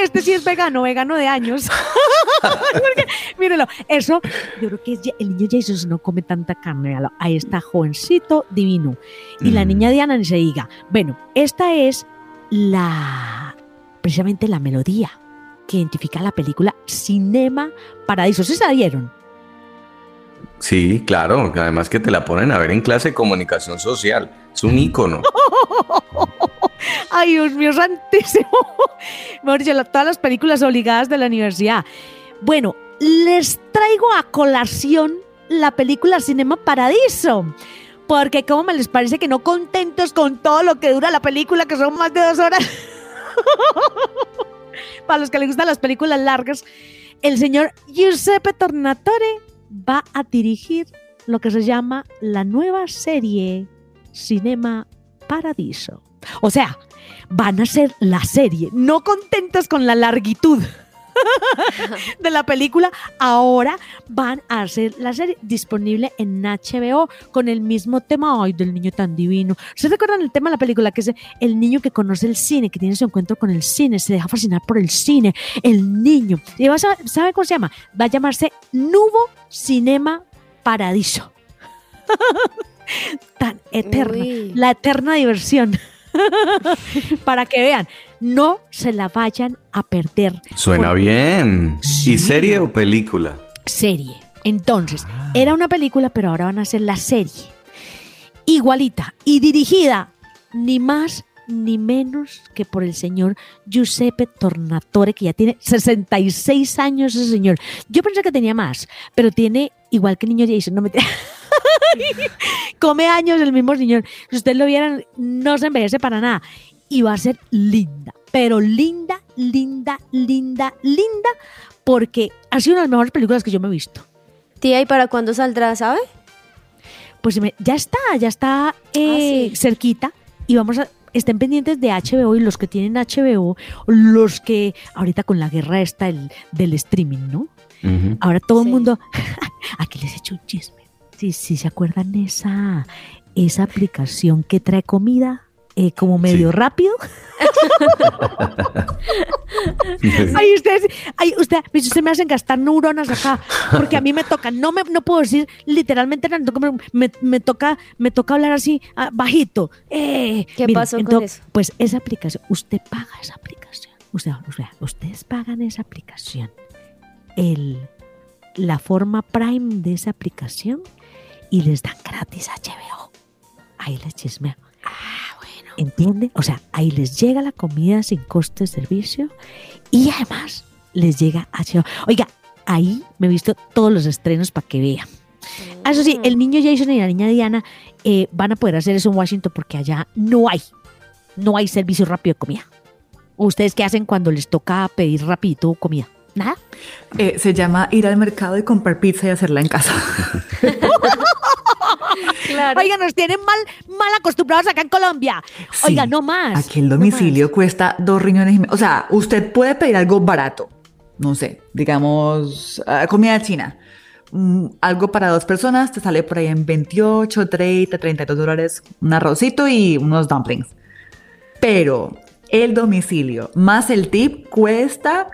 Este sí es vegano, vegano de años. Porque, mírelo, eso, yo creo que es, el niño Jason no come tanta carne. Ahí está, jovencito, divino. Y la Mm. niña Diana ni se diga. Bueno, esta es la, precisamente la melodía que identifica la película Cinema Paradiso. ¿Sí dieron? Sí, claro. Además que te la ponen a ver en clase de comunicación social. Es un ícono. Ay, Dios mío, santísimo. La- todas las películas obligadas de la universidad. Bueno, les traigo a colación la película Cinema Paradiso. Porque como me les parece que no contentos con todo lo que dura la película, que son más de dos horas. Para los que les gustan las películas largas, el señor Giuseppe Tornatore va a dirigir lo que se llama la nueva serie Cinema Paradiso. O sea, van a ser la serie, no contentos con la largitud. de la película, ahora van a hacer la serie disponible en HBO con el mismo tema ay, del niño tan divino. ¿Ustedes recuerdan el tema de la película? Que es el niño que conoce el cine, que tiene su encuentro con el cine, se deja fascinar por el cine, el niño. Y vas a, ¿Sabe cómo se llama? Va a llamarse Nubo Cinema Paradiso. tan eterna, Uy. la eterna diversión. Para que vean, no se la vayan a perder. Suena bien. Sí. ¿Y serie o película? serie. Entonces, era una película, pero ahora van a hacer la serie. Igualita y dirigida ni más ni menos que por el señor Giuseppe Tornatore, que ya tiene 66 años ese señor. Yo pensé que tenía más, pero tiene igual que el niño Jason, no me Come años el mismo señor. Si ustedes lo vieran, no se envejece para nada. Y va a ser linda, pero linda, linda, linda, linda, porque ha sido una de las mejores películas que yo me he visto. Tía, ¿y para cuándo saldrá, sabe? Pues ya está, ya está eh, Ah, sí. cerquita y vamos a estén pendientes de HBO y los que tienen HBO, los que ahorita con la guerra esta del, del streaming, ¿no? Ahora todo el mundo, aquí les he hecho un chisme. Sí, sí, ¿se acuerdan esa, esa aplicación que trae comida eh, como medio Sí. rápido? Ay, ustedes, ay, usted, ustedes me hacen gastar neuronas acá, porque a mí me toca, no me, no puedo decir literalmente nada, me, me, me toca, me toca hablar así ah, bajito. Eh, ¿Qué miren, pasó con eso? Pues esa aplicación, usted paga esa aplicación, usted, usted- ustedes pagan esa aplicación, el, la forma Prime de esa aplicación y les dan gratis HBO. Ahí les chismeo. Ah, bueno. ¿Entiende? O sea, ahí les llega la comida sin costo de servicio y además les llega HBO. Oiga, ahí me he visto todos los estrenos para que vean. Ah, Eso sí, el niño Jason y la niña Diana eh, van a poder hacer eso en Washington porque allá no hay, no hay servicio rápido de comida. ¿Ustedes qué hacen cuando les toca pedir rapidito comida? ¿Nada? Eh, se llama ir al mercado y comprar pizza y hacerla en casa. Claro. Oiga, nos tienen mal, mal acostumbrados acá en Colombia. Oiga, Sí. no más. Aquí el domicilio cuesta dos riñones y medio. O sea, usted puede pedir algo barato. No sé, digamos, ah, comida china. Mm, algo para dos personas te sale por ahí en 28, 30, 32 dólares. Un arrocito y unos dumplings. Pero el domicilio más el tip cuesta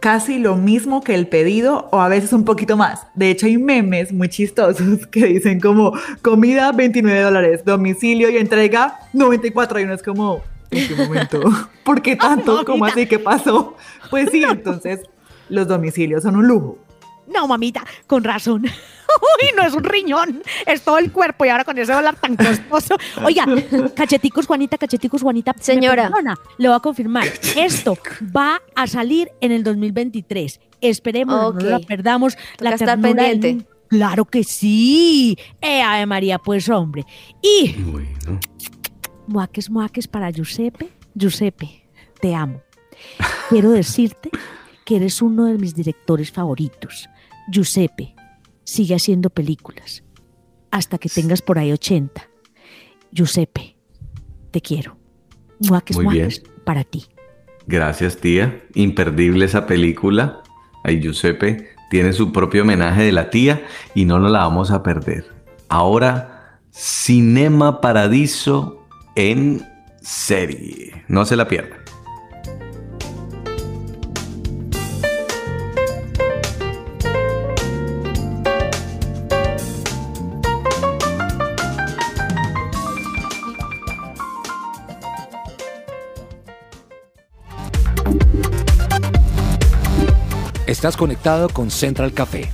casi lo mismo que el pedido o a veces un poquito más. De hecho, hay memes muy chistosos que dicen como comida 29 dólares, domicilio y entrega 94 y uno es como, ¿en qué momento? ¿Por qué tanto? ¿Cómo así? ¿Qué pasó? Pues sí, entonces los domicilios son un lujo. No, mamita, con razón. Uy, no es un riñón, es todo el cuerpo y ahora con ese dólar tan costoso. Oiga, cacheticos Juanita, cacheticos Juanita. ¿me Señora. perdona? le voy a confirmar. Esto va a salir en el 2023. Esperemos, Ok. no la perdamos. la estar pendiente. Claro que sí. Eh, Ave María, pues hombre. Y Bueno. muaques, muaques para Giuseppe. Giuseppe, te amo. Quiero decirte que eres uno de mis directores favoritos. Giuseppe, sigue haciendo películas hasta que tengas por ahí 80. Giuseppe, te quiero. Muaques, Muy bien. para ti. Gracias, tía. Imperdible esa película. Ahí Giuseppe tiene su propio homenaje de la tía y no nos la vamos a perder. Ahora, Cinema Paradiso en serie. No se la pierdan. Estás conectado con Central Café.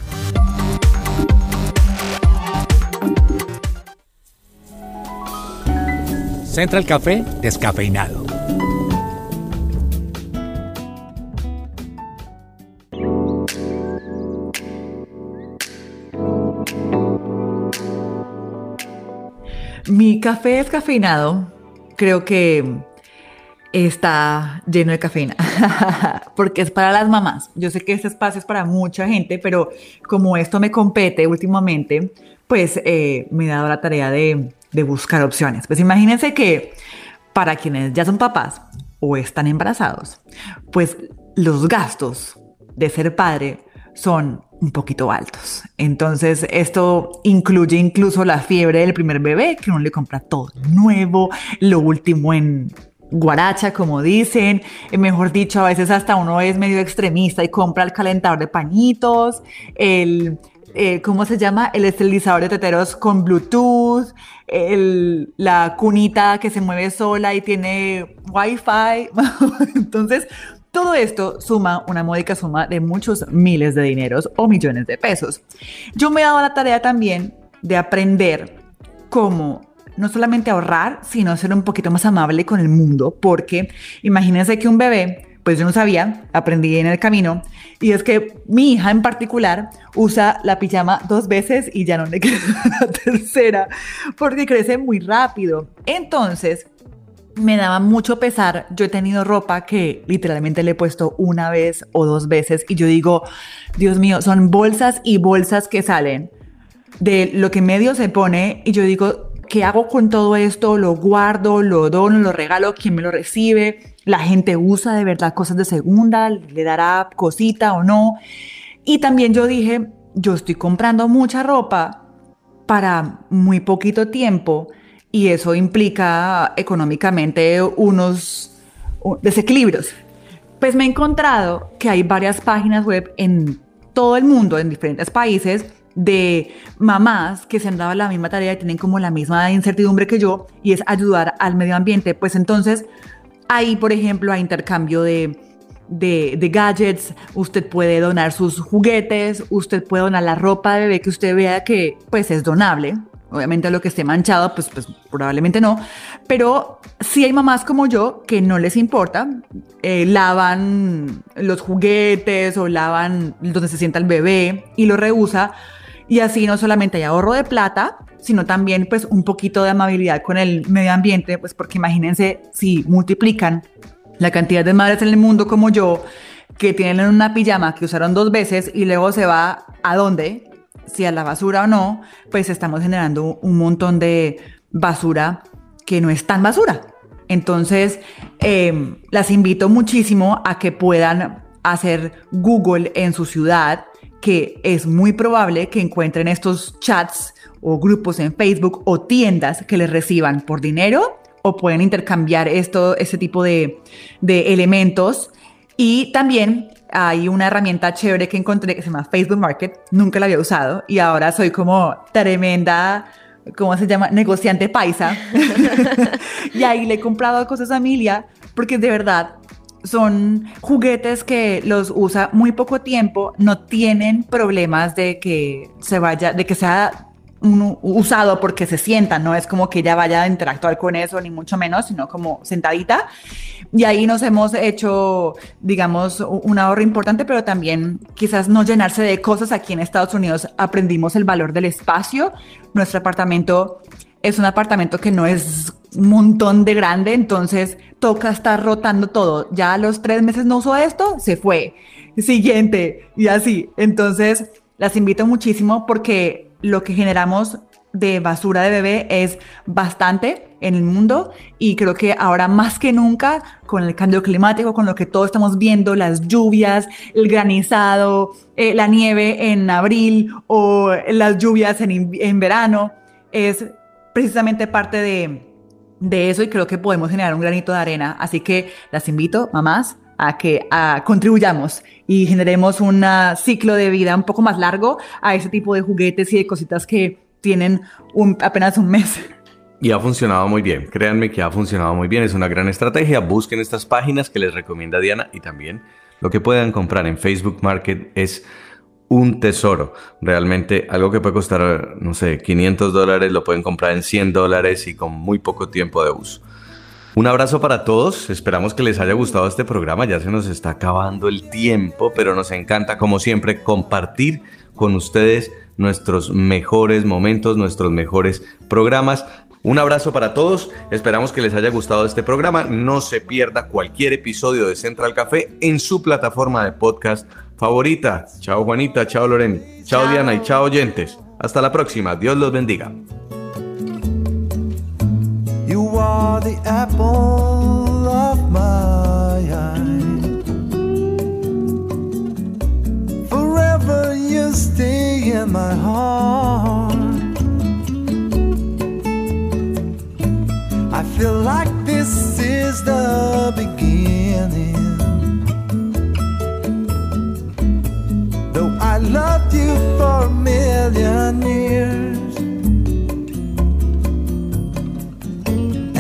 Central Café descafeinado. Mi café descafeinado creo que está lleno de cafeína, porque es para las mamás. Yo sé que este espacio es para mucha gente, pero como esto me compete últimamente, pues eh, me he dado la tarea de, de buscar opciones. Pues imagínense que para quienes ya son papás o están embarazados, pues los gastos de ser padre son un poquito altos. Entonces, esto incluye incluso la fiebre del primer bebé, que uno le compra todo nuevo, lo último en guaracha, como dicen. Eh, mejor dicho, a veces hasta uno es medio extremista y compra el calentador de pañitos, el eh, ¿cómo se llama? El esterilizador de teteros con Bluetooth, el, la cunita que se mueve sola y tiene Wi-Fi. Entonces, todo esto suma una módica suma de muchos miles de dineros o millones de pesos. Yo me he dado la tarea también de aprender cómo no solamente ahorrar, sino ser un poquito más amable con el mundo, porque imagínense que un bebé, pues yo no sabía, aprendí en el camino, y es que mi hija en particular usa la pijama dos veces y ya no le queda la tercera, porque crece muy rápido. Entonces, me daba mucho pesar. Yo he tenido ropa que literalmente le he puesto una vez o dos veces y yo digo, Dios mío, son bolsas y bolsas que salen de lo que medio se pone y yo digo, ¿qué hago con todo esto? ¿Lo guardo? ¿Lo dono? ¿Lo regalo? ¿Quién me lo recibe? ¿La gente usa de verdad cosas de segunda? ¿Le dará cosita o no? Y también yo dije, yo estoy comprando mucha ropa para muy poquito tiempo y eso implica económicamente unos desequilibrios. Pues me he encontrado que hay varias páginas web en todo el mundo, en diferentes países, de mamás que se han dado la misma tarea y tienen como la misma incertidumbre que yo y es ayudar al medio ambiente. Pues entonces ahí, por ejemplo, hay intercambio de, de, gadgets, usted puede donar sus juguetes, usted puede donar la ropa de bebé que usted vea que pues es donable, Obviamente lo que esté manchado, pues, pues probablemente no. Pero sí hay mamás como yo que no les importa. Eh, lavan los juguetes o lavan donde se sienta el bebé y lo reusa. Y así no solamente hay ahorro de plata, sino también pues un poquito de amabilidad con el medio ambiente, pues porque imagínense si multiplican la cantidad de madres en el mundo como yo que tienen una pijama que usaron dos veces y luego se va a dónde si a la basura o no, pues estamos generando un montón de basura que no es tan basura. Entonces, em, las invito muchísimo a que puedan hacer Google en su ciudad, que es muy probable que encuentren estos chats o grupos en Facebook o tiendas que les reciban por dinero o pueden intercambiar esto, este tipo de, de elementos. Y también hay una herramienta chévere que encontré que se llama Facebook Market, nunca la había usado y ahora soy como tremenda, ¿cómo se llama? Negociante paisa. y ahí le he comprado cosas a Emilia porque de verdad son juguetes que los usa muy poco tiempo, no tienen problemas de que se vaya, de que sea usado porque se sienta, no es como que ella vaya a interactuar con eso, ni mucho menos, sino como sentadita. Y ahí nos hemos hecho, digamos, un ahorro importante, pero también quizás no llenarse de cosas. Aquí en Estados Unidos aprendimos el valor del espacio. Nuestro apartamento es un apartamento que no es un montón de grande, entonces toca estar rotando todo. Ya a los tres meses no uso esto, se fue. Siguiente, y así. Entonces, las invito muchísimo porque lo que generamos de basura de bebé es bastante en el mundo y creo que ahora más que nunca con el cambio climático, con lo que todos estamos viendo, las lluvias, el granizado, eh, la nieve en abril o las lluvias en, en verano, es precisamente parte de, de eso y creo que podemos generar un granito de arena. Así que las invito, mamás, a que a, contribuyamos y generemos un ciclo de vida un poco más largo a ese tipo de juguetes y de cositas que tienen un, apenas un mes. Y ha funcionado muy bien, créanme que ha funcionado muy bien, es una gran estrategia, busquen estas páginas que les recomienda Diana y también lo que puedan comprar en Facebook Market es un tesoro, realmente algo que puede costar, no sé, 500 dólares, lo pueden comprar en 100 dólares y con muy poco tiempo de uso. Un abrazo para todos, esperamos que les haya gustado este programa, ya se nos está acabando el tiempo, pero nos encanta como siempre compartir con ustedes nuestros mejores momentos, nuestros mejores programas. Un abrazo para todos, esperamos que les haya gustado este programa, no se pierda cualquier episodio de Central Café en su plataforma de podcast favorita. Chao Juanita, chao Loren, chao, chao Diana y chao oyentes. Hasta la próxima, Dios los bendiga. You are the apple of my eye. Forever you stay in my heart. I feel like this is the beginning. Loved you for a million years.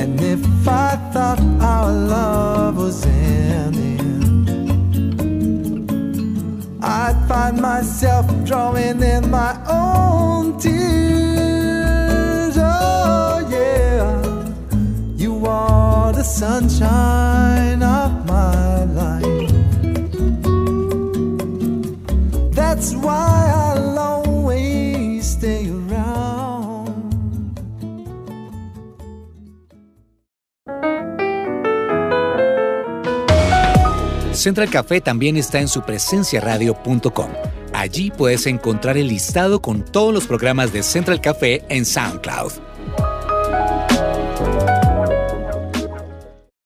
And if I thought our love was ending, I'd find myself drawing in my own tears. Oh, yeah. You are the sunshine Central Café también está en su presenciaradio.com. Allí puedes encontrar el listado con todos los programas de Central Café en SoundCloud